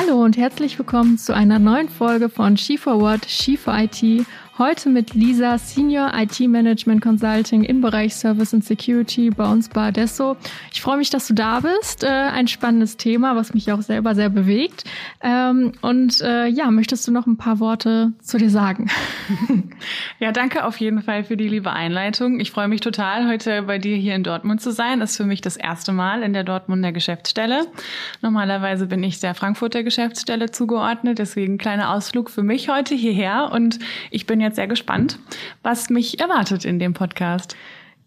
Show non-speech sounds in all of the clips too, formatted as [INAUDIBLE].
Hallo und herzlich willkommen zu einer neuen Folge von SheForward, She4IT. Heute mit Lisa, Senior IT Management Consulting im Bereich Service and Security bei uns bei Adesso. Ich freue mich, dass du da bist. Äh, ein spannendes Thema, was mich auch selber sehr bewegt. Ähm, und äh, ja, möchtest du noch ein paar Worte zu dir sagen? [LAUGHS] Ja, danke auf jeden Fall für die liebe Einleitung. Ich freue mich total, heute bei dir hier in Dortmund zu sein. Das ist für mich das erste Mal in der Dortmunder Geschäftsstelle. Normalerweise bin ich der Frankfurter Geschäftsstelle zugeordnet, deswegen kleiner Ausflug für mich heute hierher und ich bin jetzt sehr gespannt, was mich erwartet in dem Podcast.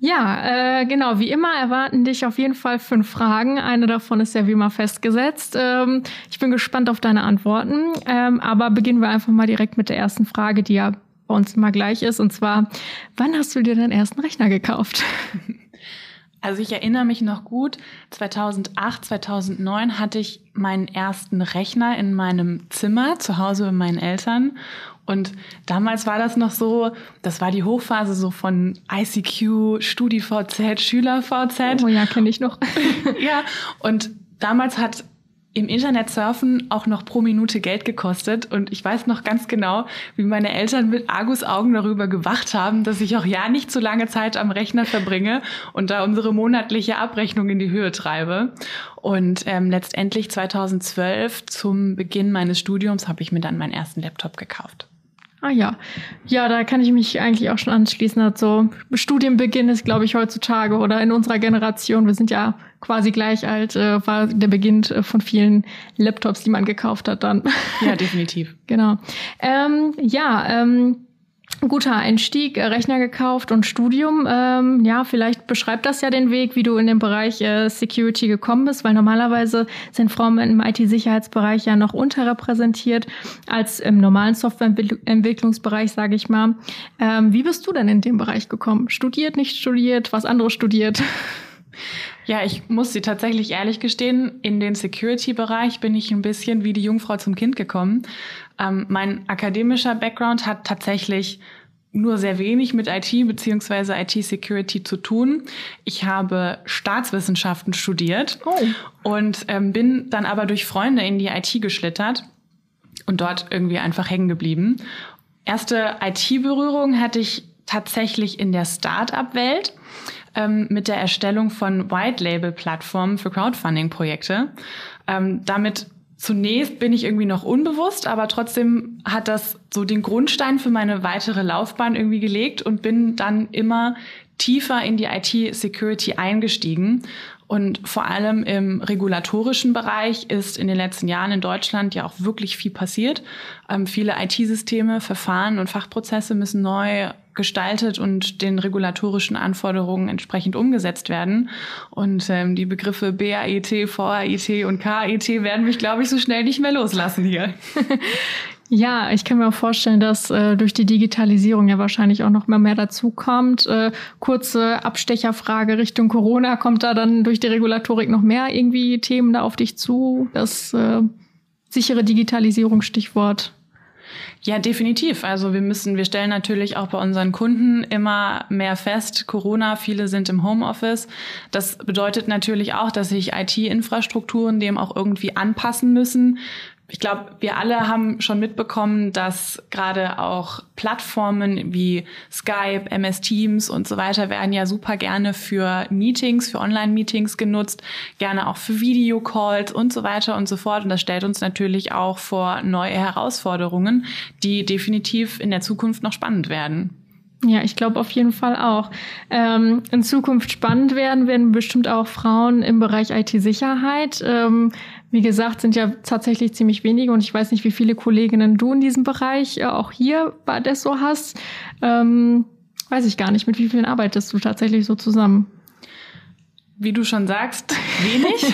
Ja, äh, genau. Wie immer erwarten dich auf jeden Fall fünf Fragen. Eine davon ist ja wie immer festgesetzt. Ähm, ich bin gespannt auf deine Antworten. Ähm, aber beginnen wir einfach mal direkt mit der ersten Frage, die ja bei uns immer gleich ist. Und zwar, wann hast du dir deinen ersten Rechner gekauft? [LAUGHS] Also ich erinnere mich noch gut, 2008, 2009 hatte ich meinen ersten Rechner in meinem Zimmer zu Hause bei meinen Eltern. Und damals war das noch so, das war die Hochphase so von ICQ, StudiVZ, SchülerVZ. Oh ja, kenne ich noch. [LAUGHS] ja, und damals hat im Internet surfen auch noch pro Minute Geld gekostet. Und ich weiß noch ganz genau, wie meine Eltern mit Argusaugen darüber gewacht haben, dass ich auch ja nicht so lange Zeit am Rechner verbringe und da unsere monatliche Abrechnung in die Höhe treibe. Und ähm, letztendlich 2012 zum Beginn meines Studiums habe ich mir dann meinen ersten Laptop gekauft. Ah ja, ja, da kann ich mich eigentlich auch schon anschließen. Also Studienbeginn ist, glaube ich, heutzutage oder in unserer Generation, wir sind ja quasi gleich alt, äh, war der Beginn äh, von vielen Laptops, die man gekauft hat dann. Ja, definitiv. [LAUGHS] genau. Ähm, ja, ähm, guter Einstieg, äh, Rechner gekauft und Studium. Ähm, ja, vielleicht beschreibt das ja den Weg, wie du in den Bereich äh, Security gekommen bist, weil normalerweise sind Frauen im IT-Sicherheitsbereich ja noch unterrepräsentiert als im normalen Softwareentwicklungsbereich, sage ich mal. Ähm, wie bist du denn in den Bereich gekommen? Studiert, nicht studiert, was anderes studiert? [LAUGHS] Ja, ich muss sie tatsächlich ehrlich gestehen, in den Security-Bereich bin ich ein bisschen wie die Jungfrau zum Kind gekommen. Ähm, mein akademischer Background hat tatsächlich nur sehr wenig mit IT bzw. IT-Security zu tun. Ich habe Staatswissenschaften studiert oh. und ähm, bin dann aber durch Freunde in die IT geschlittert und dort irgendwie einfach hängen geblieben. Erste IT-Berührung hatte ich tatsächlich in der Start-up-Welt ähm, mit der Erstellung von White-Label-Plattformen für Crowdfunding-Projekte. Ähm, damit zunächst bin ich irgendwie noch unbewusst, aber trotzdem hat das so den Grundstein für meine weitere Laufbahn irgendwie gelegt und bin dann immer tiefer in die IT-Security eingestiegen. Und vor allem im regulatorischen Bereich ist in den letzten Jahren in Deutschland ja auch wirklich viel passiert. Ähm, viele IT-Systeme, Verfahren und Fachprozesse müssen neu gestaltet und den regulatorischen Anforderungen entsprechend umgesetzt werden. Und ähm, die Begriffe BAIT, VAIT und KAIT werden mich, glaube ich, so schnell nicht mehr loslassen hier. [LAUGHS] Ja, ich kann mir auch vorstellen, dass äh, durch die Digitalisierung ja wahrscheinlich auch noch mal mehr dazu kommt. Äh, kurze Abstecherfrage Richtung Corona. Kommt da dann durch die Regulatorik noch mehr irgendwie Themen da auf dich zu? Das äh, sichere Digitalisierung, Stichwort. Ja, definitiv. Also wir müssen, wir stellen natürlich auch bei unseren Kunden immer mehr fest, Corona, viele sind im Homeoffice. Das bedeutet natürlich auch, dass sich IT-Infrastrukturen dem auch irgendwie anpassen müssen ich glaube, wir alle haben schon mitbekommen, dass gerade auch Plattformen wie Skype, MS Teams und so weiter werden ja super gerne für Meetings, für Online-Meetings genutzt, gerne auch für Videocalls und so weiter und so fort. Und das stellt uns natürlich auch vor neue Herausforderungen, die definitiv in der Zukunft noch spannend werden. Ja, ich glaube auf jeden Fall auch. Ähm, in Zukunft spannend werden werden bestimmt auch Frauen im Bereich IT-Sicherheit. Ähm, wie gesagt, sind ja tatsächlich ziemlich wenige und ich weiß nicht, wie viele Kolleginnen du in diesem Bereich äh, auch hier bei Adesso hast. Ähm, weiß ich gar nicht, mit wie vielen arbeitest du tatsächlich so zusammen? Wie du schon sagst, wenig. [LAUGHS]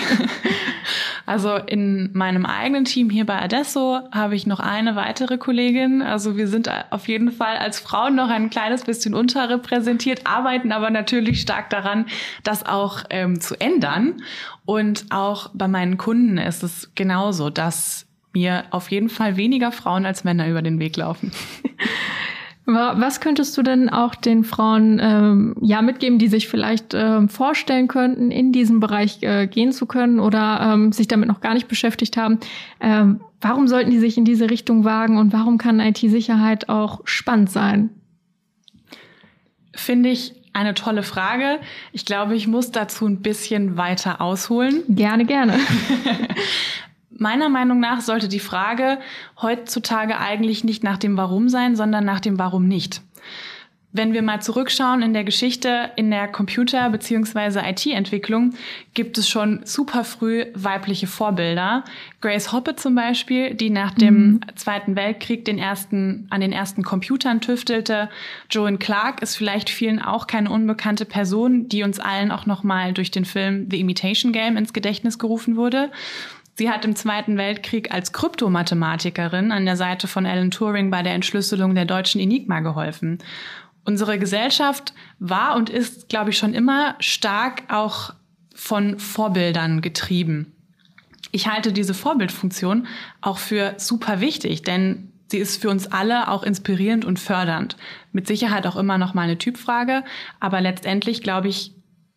Also in meinem eigenen Team hier bei Adesso habe ich noch eine weitere Kollegin. Also wir sind auf jeden Fall als Frauen noch ein kleines bisschen unterrepräsentiert, arbeiten aber natürlich stark daran, das auch ähm, zu ändern. Und auch bei meinen Kunden ist es genauso, dass mir auf jeden Fall weniger Frauen als Männer über den Weg laufen. [LAUGHS] Was könntest du denn auch den Frauen ähm, ja mitgeben, die sich vielleicht ähm, vorstellen könnten, in diesen Bereich äh, gehen zu können oder ähm, sich damit noch gar nicht beschäftigt haben? Ähm, warum sollten die sich in diese Richtung wagen und warum kann IT-Sicherheit auch spannend sein? Finde ich eine tolle Frage. Ich glaube, ich muss dazu ein bisschen weiter ausholen. Gerne, gerne. [LAUGHS] Meiner Meinung nach sollte die Frage heutzutage eigentlich nicht nach dem Warum sein, sondern nach dem Warum nicht. Wenn wir mal zurückschauen in der Geschichte, in der Computer- bzw. IT-Entwicklung gibt es schon super früh weibliche Vorbilder. Grace Hoppe zum Beispiel, die nach dem mhm. Zweiten Weltkrieg den ersten, an den ersten Computern tüftelte. Joan Clark ist vielleicht vielen auch keine unbekannte Person, die uns allen auch nochmal durch den Film The Imitation Game ins Gedächtnis gerufen wurde. Sie hat im Zweiten Weltkrieg als Kryptomathematikerin an der Seite von Alan Turing bei der Entschlüsselung der deutschen Enigma geholfen. Unsere Gesellschaft war und ist, glaube ich, schon immer stark auch von Vorbildern getrieben. Ich halte diese Vorbildfunktion auch für super wichtig, denn sie ist für uns alle auch inspirierend und fördernd. Mit Sicherheit auch immer noch mal eine Typfrage, aber letztendlich glaube ich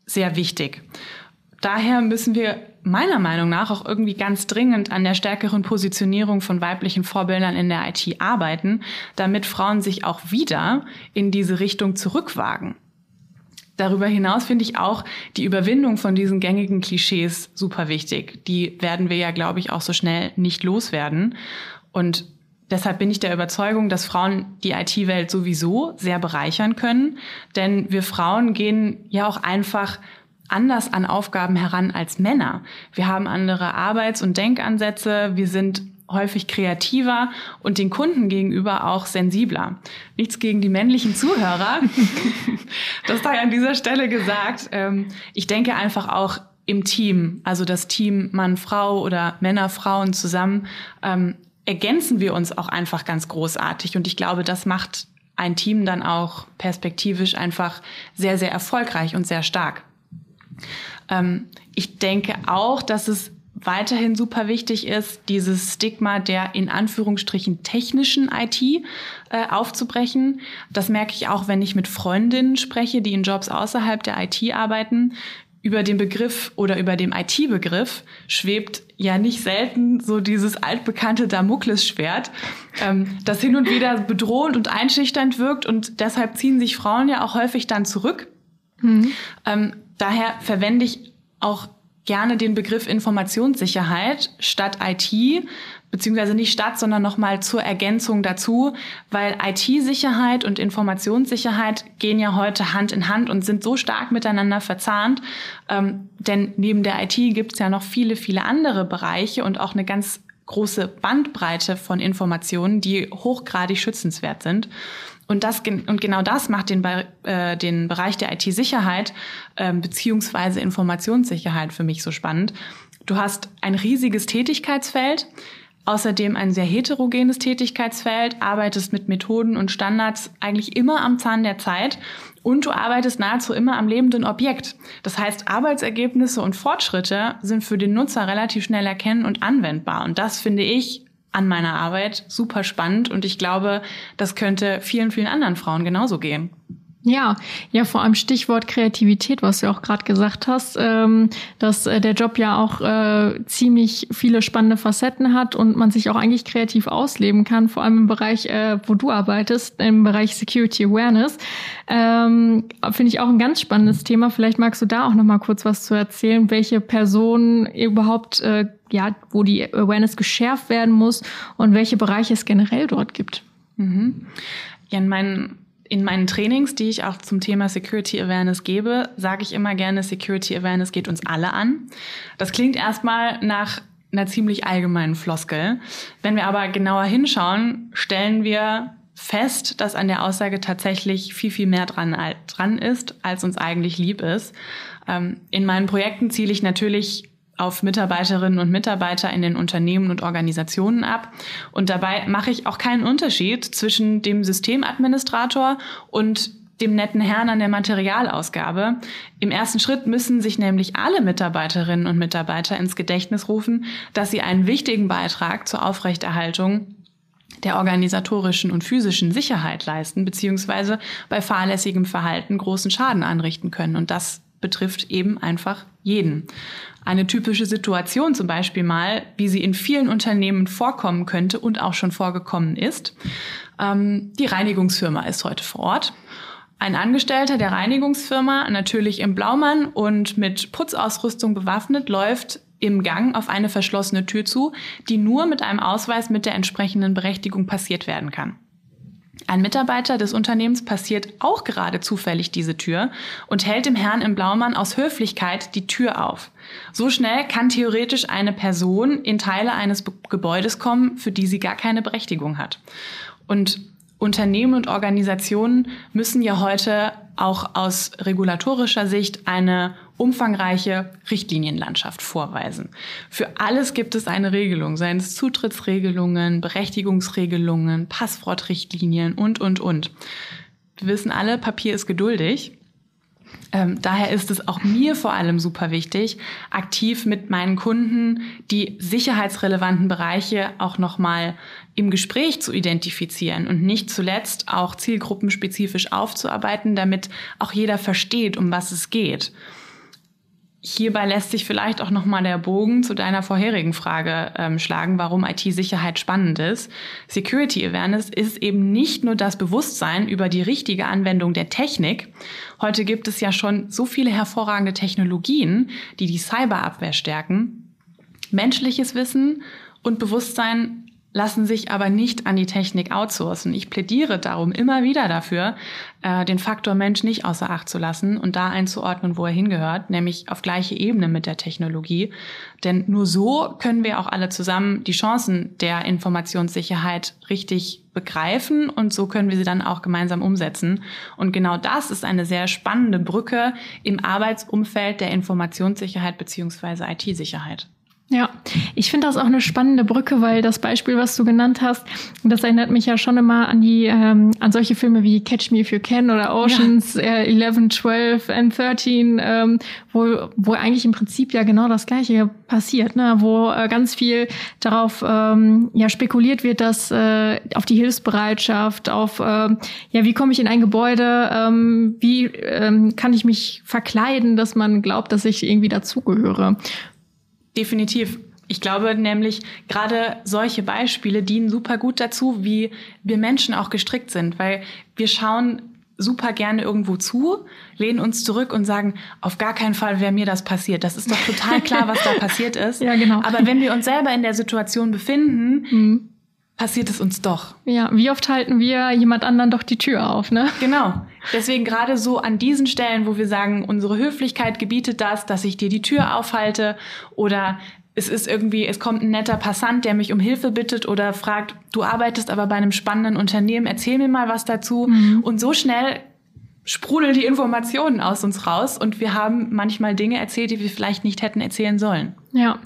sehr wichtig. Daher müssen wir meiner Meinung nach auch irgendwie ganz dringend an der stärkeren Positionierung von weiblichen Vorbildern in der IT arbeiten, damit Frauen sich auch wieder in diese Richtung zurückwagen. Darüber hinaus finde ich auch die Überwindung von diesen gängigen Klischees super wichtig. Die werden wir ja, glaube ich, auch so schnell nicht loswerden. Und deshalb bin ich der Überzeugung, dass Frauen die IT-Welt sowieso sehr bereichern können. Denn wir Frauen gehen ja auch einfach anders an Aufgaben heran als Männer. Wir haben andere Arbeits- und Denkansätze, wir sind häufig kreativer und den Kunden gegenüber auch sensibler. Nichts gegen die männlichen Zuhörer. [LAUGHS] das sei an dieser Stelle gesagt. Ähm, ich denke einfach auch im Team, also das Team Mann-Frau oder Männer-Frauen zusammen, ähm, ergänzen wir uns auch einfach ganz großartig. Und ich glaube, das macht ein Team dann auch perspektivisch einfach sehr, sehr erfolgreich und sehr stark. Ähm, ich denke auch, dass es weiterhin super wichtig ist, dieses Stigma der in Anführungsstrichen technischen IT äh, aufzubrechen. Das merke ich auch, wenn ich mit Freundinnen spreche, die in Jobs außerhalb der IT arbeiten. Über den Begriff oder über dem IT-Begriff schwebt ja nicht selten so dieses altbekannte Damoklesschwert, ähm, das hin und wieder bedrohend und einschüchternd wirkt und deshalb ziehen sich Frauen ja auch häufig dann zurück. Mhm. Ähm, Daher verwende ich auch gerne den Begriff Informationssicherheit statt IT, beziehungsweise nicht statt, sondern nochmal zur Ergänzung dazu, weil IT-Sicherheit und Informationssicherheit gehen ja heute Hand in Hand und sind so stark miteinander verzahnt. Ähm, denn neben der IT gibt es ja noch viele, viele andere Bereiche und auch eine ganz große Bandbreite von Informationen, die hochgradig schützenswert sind. Und, das, und genau das macht den, äh, den Bereich der IT-Sicherheit äh, beziehungsweise Informationssicherheit für mich so spannend. Du hast ein riesiges Tätigkeitsfeld, außerdem ein sehr heterogenes Tätigkeitsfeld, arbeitest mit Methoden und Standards eigentlich immer am Zahn der Zeit und du arbeitest nahezu immer am lebenden Objekt. Das heißt, Arbeitsergebnisse und Fortschritte sind für den Nutzer relativ schnell erkennen und anwendbar. Und das finde ich an meiner Arbeit super spannend und ich glaube, das könnte vielen, vielen anderen Frauen genauso gehen. Ja, ja, vor allem Stichwort Kreativität, was du auch gerade gesagt hast, ähm, dass äh, der Job ja auch äh, ziemlich viele spannende Facetten hat und man sich auch eigentlich kreativ ausleben kann, vor allem im Bereich, äh, wo du arbeitest, im Bereich Security Awareness. Ähm, Finde ich auch ein ganz spannendes Thema. Vielleicht magst du da auch noch mal kurz was zu erzählen, welche Personen überhaupt, äh, ja, wo die Awareness geschärft werden muss und welche Bereiche es generell dort gibt. Mhm. Ja, in meinen in meinen Trainings, die ich auch zum Thema Security Awareness gebe, sage ich immer gerne, Security Awareness geht uns alle an. Das klingt erstmal nach einer ziemlich allgemeinen Floskel. Wenn wir aber genauer hinschauen, stellen wir fest, dass an der Aussage tatsächlich viel, viel mehr dran, dran ist, als uns eigentlich lieb ist. Ähm, in meinen Projekten ziele ich natürlich auf Mitarbeiterinnen und Mitarbeiter in den Unternehmen und Organisationen ab. Und dabei mache ich auch keinen Unterschied zwischen dem Systemadministrator und dem netten Herrn an der Materialausgabe. Im ersten Schritt müssen sich nämlich alle Mitarbeiterinnen und Mitarbeiter ins Gedächtnis rufen, dass sie einen wichtigen Beitrag zur Aufrechterhaltung der organisatorischen und physischen Sicherheit leisten, beziehungsweise bei fahrlässigem Verhalten großen Schaden anrichten können. Und das betrifft eben einfach jeden. Eine typische Situation zum Beispiel mal, wie sie in vielen Unternehmen vorkommen könnte und auch schon vorgekommen ist. Ähm, die Reinigungsfirma ist heute vor Ort. Ein Angestellter der Reinigungsfirma, natürlich im Blaumann und mit Putzausrüstung bewaffnet, läuft im Gang auf eine verschlossene Tür zu, die nur mit einem Ausweis mit der entsprechenden Berechtigung passiert werden kann. Ein Mitarbeiter des Unternehmens passiert auch gerade zufällig diese Tür und hält dem Herrn im Blaumann aus Höflichkeit die Tür auf. So schnell kann theoretisch eine Person in Teile eines Gebäudes kommen, für die sie gar keine Berechtigung hat. Und Unternehmen und Organisationen müssen ja heute auch aus regulatorischer Sicht eine umfangreiche Richtlinienlandschaft vorweisen. Für alles gibt es eine Regelung, seien es Zutrittsregelungen, Berechtigungsregelungen, Passwortrichtlinien und, und, und. Wir wissen alle, Papier ist geduldig. Ähm, daher ist es auch mir vor allem super wichtig, aktiv mit meinen Kunden die sicherheitsrelevanten Bereiche auch nochmal im Gespräch zu identifizieren und nicht zuletzt auch zielgruppenspezifisch aufzuarbeiten, damit auch jeder versteht, um was es geht. Hierbei lässt sich vielleicht auch nochmal der Bogen zu deiner vorherigen Frage ähm, schlagen, warum IT-Sicherheit spannend ist. Security Awareness ist eben nicht nur das Bewusstsein über die richtige Anwendung der Technik. Heute gibt es ja schon so viele hervorragende Technologien, die die Cyberabwehr stärken. Menschliches Wissen und Bewusstsein lassen sich aber nicht an die Technik outsourcen. Ich plädiere darum immer wieder dafür, äh, den Faktor Mensch nicht außer Acht zu lassen und da einzuordnen, wo er hingehört, nämlich auf gleiche Ebene mit der Technologie. Denn nur so können wir auch alle zusammen die Chancen der Informationssicherheit richtig begreifen und so können wir sie dann auch gemeinsam umsetzen. Und genau das ist eine sehr spannende Brücke im Arbeitsumfeld der Informationssicherheit beziehungsweise IT-Sicherheit. Ja, ich finde das auch eine spannende Brücke, weil das Beispiel, was du genannt hast, das erinnert mich ja schon immer an die ähm, an solche Filme wie Catch Me If You Can oder Oceans ja. äh, 11, 12 and 13, ähm, wo, wo eigentlich im Prinzip ja genau das Gleiche passiert, ne? wo äh, ganz viel darauf ähm, ja spekuliert wird, dass äh, auf die Hilfsbereitschaft, auf äh, ja wie komme ich in ein Gebäude, ähm, wie ähm, kann ich mich verkleiden, dass man glaubt, dass ich irgendwie dazugehöre. Definitiv. Ich glaube nämlich, gerade solche Beispiele dienen super gut dazu, wie wir Menschen auch gestrickt sind, weil wir schauen super gerne irgendwo zu, lehnen uns zurück und sagen, auf gar keinen Fall wäre mir das passiert. Das passiert es uns doch. Ja, wie oft halten wir jemand anderen doch die Tür auf, ne? Genau. Deswegen gerade so an diesen Stellen, wo wir sagen, unsere Höflichkeit gebietet das, dass ich dir die Tür aufhalte oder es ist irgendwie, es kommt ein netter Passant, der mich um Hilfe bittet oder fragt, du arbeitest aber bei einem spannenden Unternehmen, erzähl mir mal was dazu. Mhm. Und so schnell sprudeln die Informationen aus uns raus und wir haben manchmal Dinge erzählt, die wir vielleicht nicht hätten erzählen sollen. Ja,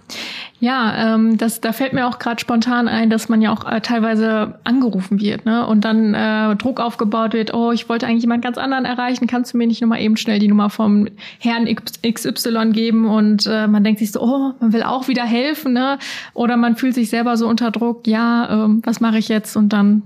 ja, ähm, das, da fällt mir auch gerade spontan ein, dass man ja auch äh, teilweise angerufen wird, ne? Und dann äh, Druck aufgebaut wird. Oh, ich wollte eigentlich jemand ganz anderen erreichen. Kannst du mir nicht nochmal eben schnell die Nummer vom Herrn XY geben? Und äh, man denkt sich so, oh, man will auch wieder helfen, ne? Oder man fühlt sich selber so unter Druck. Ja, ähm, was mache ich jetzt? Und dann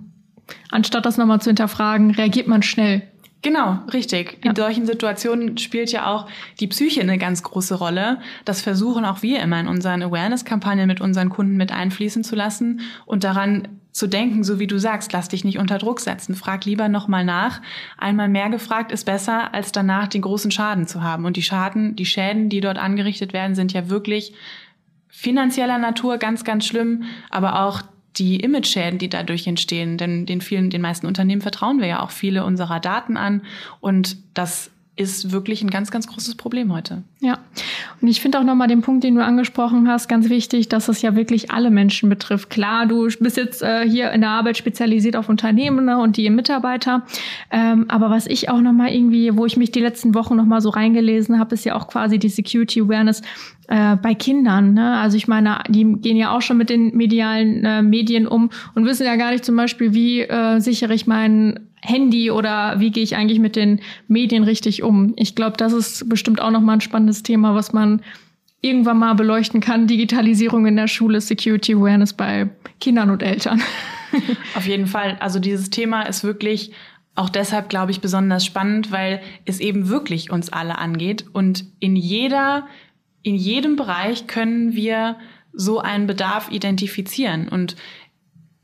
anstatt das nochmal zu hinterfragen, reagiert man schnell. Genau, richtig. In solchen Situationen spielt ja auch die Psyche eine ganz große Rolle. Das versuchen auch wir immer in unseren Awareness-Kampagnen mit unseren Kunden mit einfließen zu lassen und daran zu denken, so wie du sagst, lass dich nicht unter Druck setzen. Frag lieber nochmal nach. Einmal mehr gefragt ist besser, als danach den großen Schaden zu haben. Und die Schaden, die Schäden, die dort angerichtet werden, sind ja wirklich finanzieller Natur ganz, ganz schlimm, aber auch die Image-Schäden, die dadurch entstehen. Denn den vielen, den meisten Unternehmen vertrauen wir ja auch viele unserer Daten an. Und das ist wirklich ein ganz, ganz großes Problem heute. Ja. Und ich finde auch nochmal den Punkt, den du angesprochen hast, ganz wichtig, dass es ja wirklich alle Menschen betrifft. Klar, du bist jetzt äh, hier in der Arbeit spezialisiert auf Unternehmen ne, und die Mitarbeiter. Ähm, aber was ich auch nochmal irgendwie, wo ich mich die letzten Wochen nochmal so reingelesen habe, ist ja auch quasi die Security Awareness äh, bei Kindern. Ne? Also ich meine, die gehen ja auch schon mit den medialen äh, Medien um und wissen ja gar nicht zum Beispiel, wie äh, sichere ich mein Handy oder wie gehe ich eigentlich mit den Medien richtig um. Ich glaube, das ist bestimmt auch nochmal ein spannendes Thema, was man irgendwann mal beleuchten kann. Digitalisierung in der Schule, Security Awareness bei Kindern und Eltern. [LAUGHS] Auf jeden Fall. Also dieses Thema ist wirklich auch deshalb, glaube ich, besonders spannend, weil es eben wirklich uns alle angeht. Und in jeder, in jedem Bereich können wir so einen Bedarf identifizieren. Und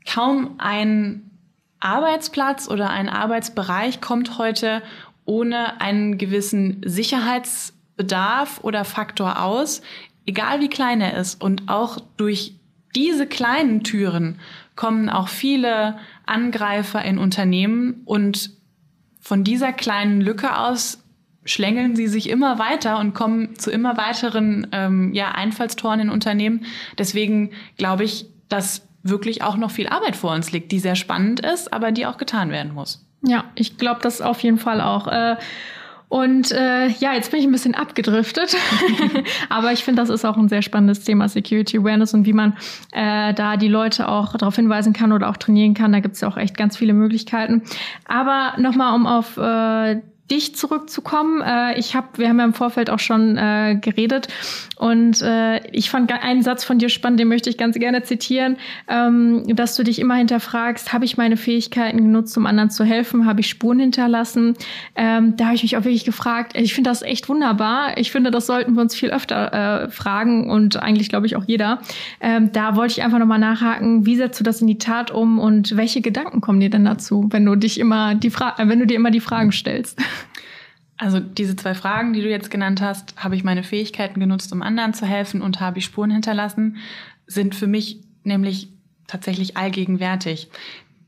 kaum ein Arbeitsplatz oder ein Arbeitsbereich kommt heute ohne einen gewissen Sicherheitsbedarf oder Faktor aus, egal wie klein er ist. Und auch durch diese kleinen Türen kommen auch viele Angreifer in Unternehmen und von dieser kleinen Lücke aus schlängeln sie sich immer weiter und kommen zu immer weiteren ähm, ja, Einfallstoren in Unternehmen. Deswegen glaube ich, dass wirklich auch noch viel Arbeit vor uns liegt, die sehr spannend ist, aber die auch getan werden muss. Ja, ich glaube das auf jeden Fall auch. Äh, und äh, ja, jetzt bin ich ein bisschen abgedriftet. [LAUGHS] Aber ich finde, das ist auch ein sehr spannendes Thema, Security Awareness und wie man äh, da die Leute auch darauf hinweisen kann oder auch trainieren kann. Da gibt es ja auch echt ganz viele Möglichkeiten. Aber nochmal, um auf äh, dich zurückzukommen. Äh, ich habe, wir haben ja im Vorfeld auch schon äh, geredet und äh, ich fand einen Satz von dir spannend, den möchte ich ganz gerne zitieren, ähm, dass du dich immer hinterfragst, habe ich meine Fähigkeiten genutzt, um anderen zu helfen, habe ich Spuren hinterlassen? Ähm, da habe ich mich auch wirklich gefragt. Ich finde das echt wunderbar. Ich finde, das sollten wir uns viel öfter äh, fragen und eigentlich glaube ich auch jeder. Ähm, da wollte ich einfach nochmal nachhaken, wie setzt du das in die Tat um und welche Gedanken kommen dir denn dazu, wenn du dich immer die Fra wenn du dir immer die Fragen stellst? Also diese zwei Fragen, die du jetzt genannt hast, habe ich meine Fähigkeiten genutzt, um anderen zu helfen und habe ich Spuren hinterlassen, sind für mich nämlich tatsächlich allgegenwärtig.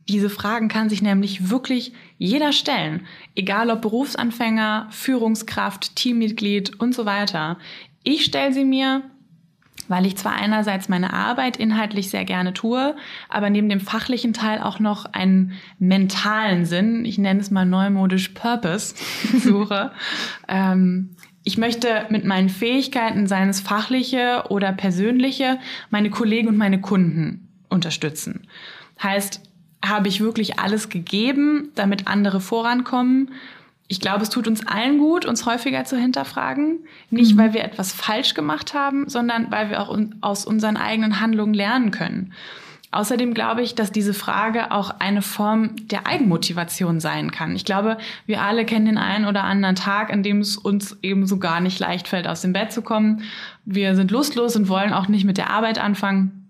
Diese Fragen kann sich nämlich wirklich jeder stellen, egal ob Berufsanfänger, Führungskraft, Teammitglied und so weiter. Ich stelle sie mir weil ich zwar einerseits meine Arbeit inhaltlich sehr gerne tue, aber neben dem fachlichen Teil auch noch einen mentalen Sinn, ich nenne es mal neumodisch Purpose, [LAUGHS] suche. ähm, ich möchte mit meinen Fähigkeiten, seien es fachliche oder persönliche, meine Kollegen und meine Kunden unterstützen. Heißt, habe ich wirklich alles gegeben, damit andere vorankommen ich glaube, es tut uns allen gut, uns häufiger zu hinterfragen. Nicht, mhm. weil wir etwas falsch gemacht haben, sondern weil wir auch aus unseren eigenen Handlungen lernen können. Außerdem glaube ich, dass diese Frage auch eine Form der Eigenmotivation sein kann. Ich glaube, wir alle kennen den einen oder anderen Tag, an dem es uns eben so gar nicht leicht fällt, aus dem Bett zu kommen. Wir sind lustlos und wollen auch nicht mit der Arbeit anfangen.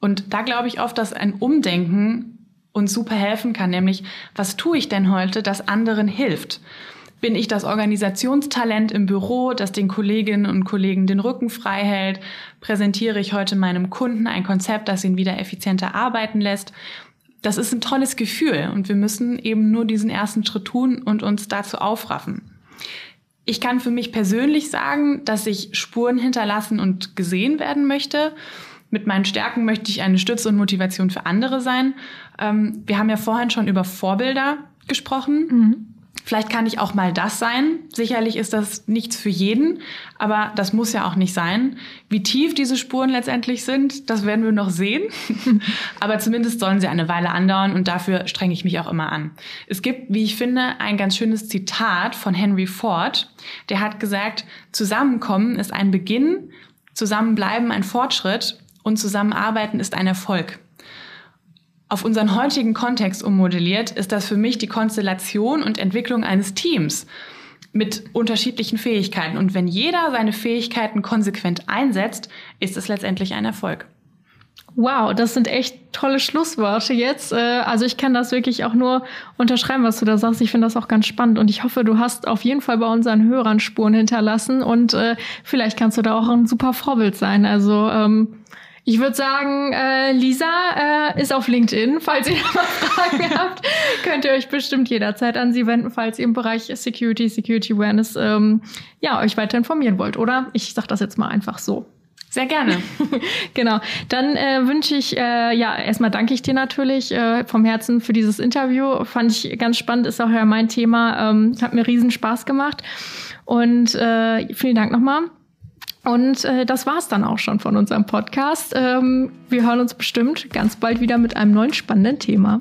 Und da glaube ich oft, dass ein Umdenken uns super helfen kann, nämlich was tue ich denn heute, das anderen hilft? Bin ich das Organisationstalent im Büro, das den Kolleginnen und Kollegen den Rücken frei hält? Präsentiere ich heute meinem Kunden ein Konzept, das ihn wieder effizienter arbeiten lässt? Das ist ein tolles Gefühl und wir müssen eben nur diesen ersten Schritt tun und uns dazu aufraffen. Ich kann für mich persönlich sagen, dass ich Spuren hinterlassen und gesehen werden möchte mit meinen Stärken möchte ich eine Stütze und Motivation für andere sein. Ähm, wir haben ja vorhin schon über Vorbilder gesprochen. Mhm. Vielleicht kann ich auch mal das sein. Sicherlich ist das nichts für jeden, aber das muss ja auch nicht sein. Wie tief diese Spuren letztendlich sind, das werden wir noch sehen. [LAUGHS] aber zumindest sollen sie eine Weile andauern und dafür strenge ich mich auch immer an. Es gibt, wie ich finde, ein ganz schönes Zitat von Henry Ford. Der hat gesagt, Zusammenkommen ist ein Beginn, Zusammenbleiben ein Fortschritt und Zusammenarbeiten ist ein Erfolg. Auf unseren heutigen Kontext ummodelliert ist das für mich die Konstellation und Entwicklung eines Teams mit unterschiedlichen Fähigkeiten. Und wenn jeder seine Fähigkeiten konsequent einsetzt, ist es letztendlich ein Erfolg. Wow, das sind echt tolle Schlussworte jetzt. Äh, also ich kann das wirklich auch nur unterschreiben, was du da sagst. Ich finde das auch ganz spannend und ich hoffe, du hast auf jeden Fall bei unseren Hörern Spuren hinterlassen und äh, vielleicht kannst du da auch ein super Vorbild sein. Also ähm, ich würde sagen, äh, Lisa äh, ist auf LinkedIn. Falls ihr [LAUGHS] mal Fragen habt, könnt ihr euch bestimmt jederzeit an sie wenden, falls ihr im Bereich Security, Security Awareness ähm, ja, euch weiter informieren wollt, oder? Ich sag das jetzt mal einfach so. Sehr gerne. [LAUGHS] genau. Dann äh, wünsche ich, äh, ja, erstmal danke ich dir natürlich äh, vom Herzen für dieses Interview. Fand ich ganz spannend, ist auch ja mein Thema. Ähm, hat mir riesen Spaß gemacht. Und äh, vielen Dank nochmal. Und äh, das war's dann auch schon von unserem Podcast. Ähm, wir hören uns bestimmt ganz bald wieder mit einem neuen spannenden Thema.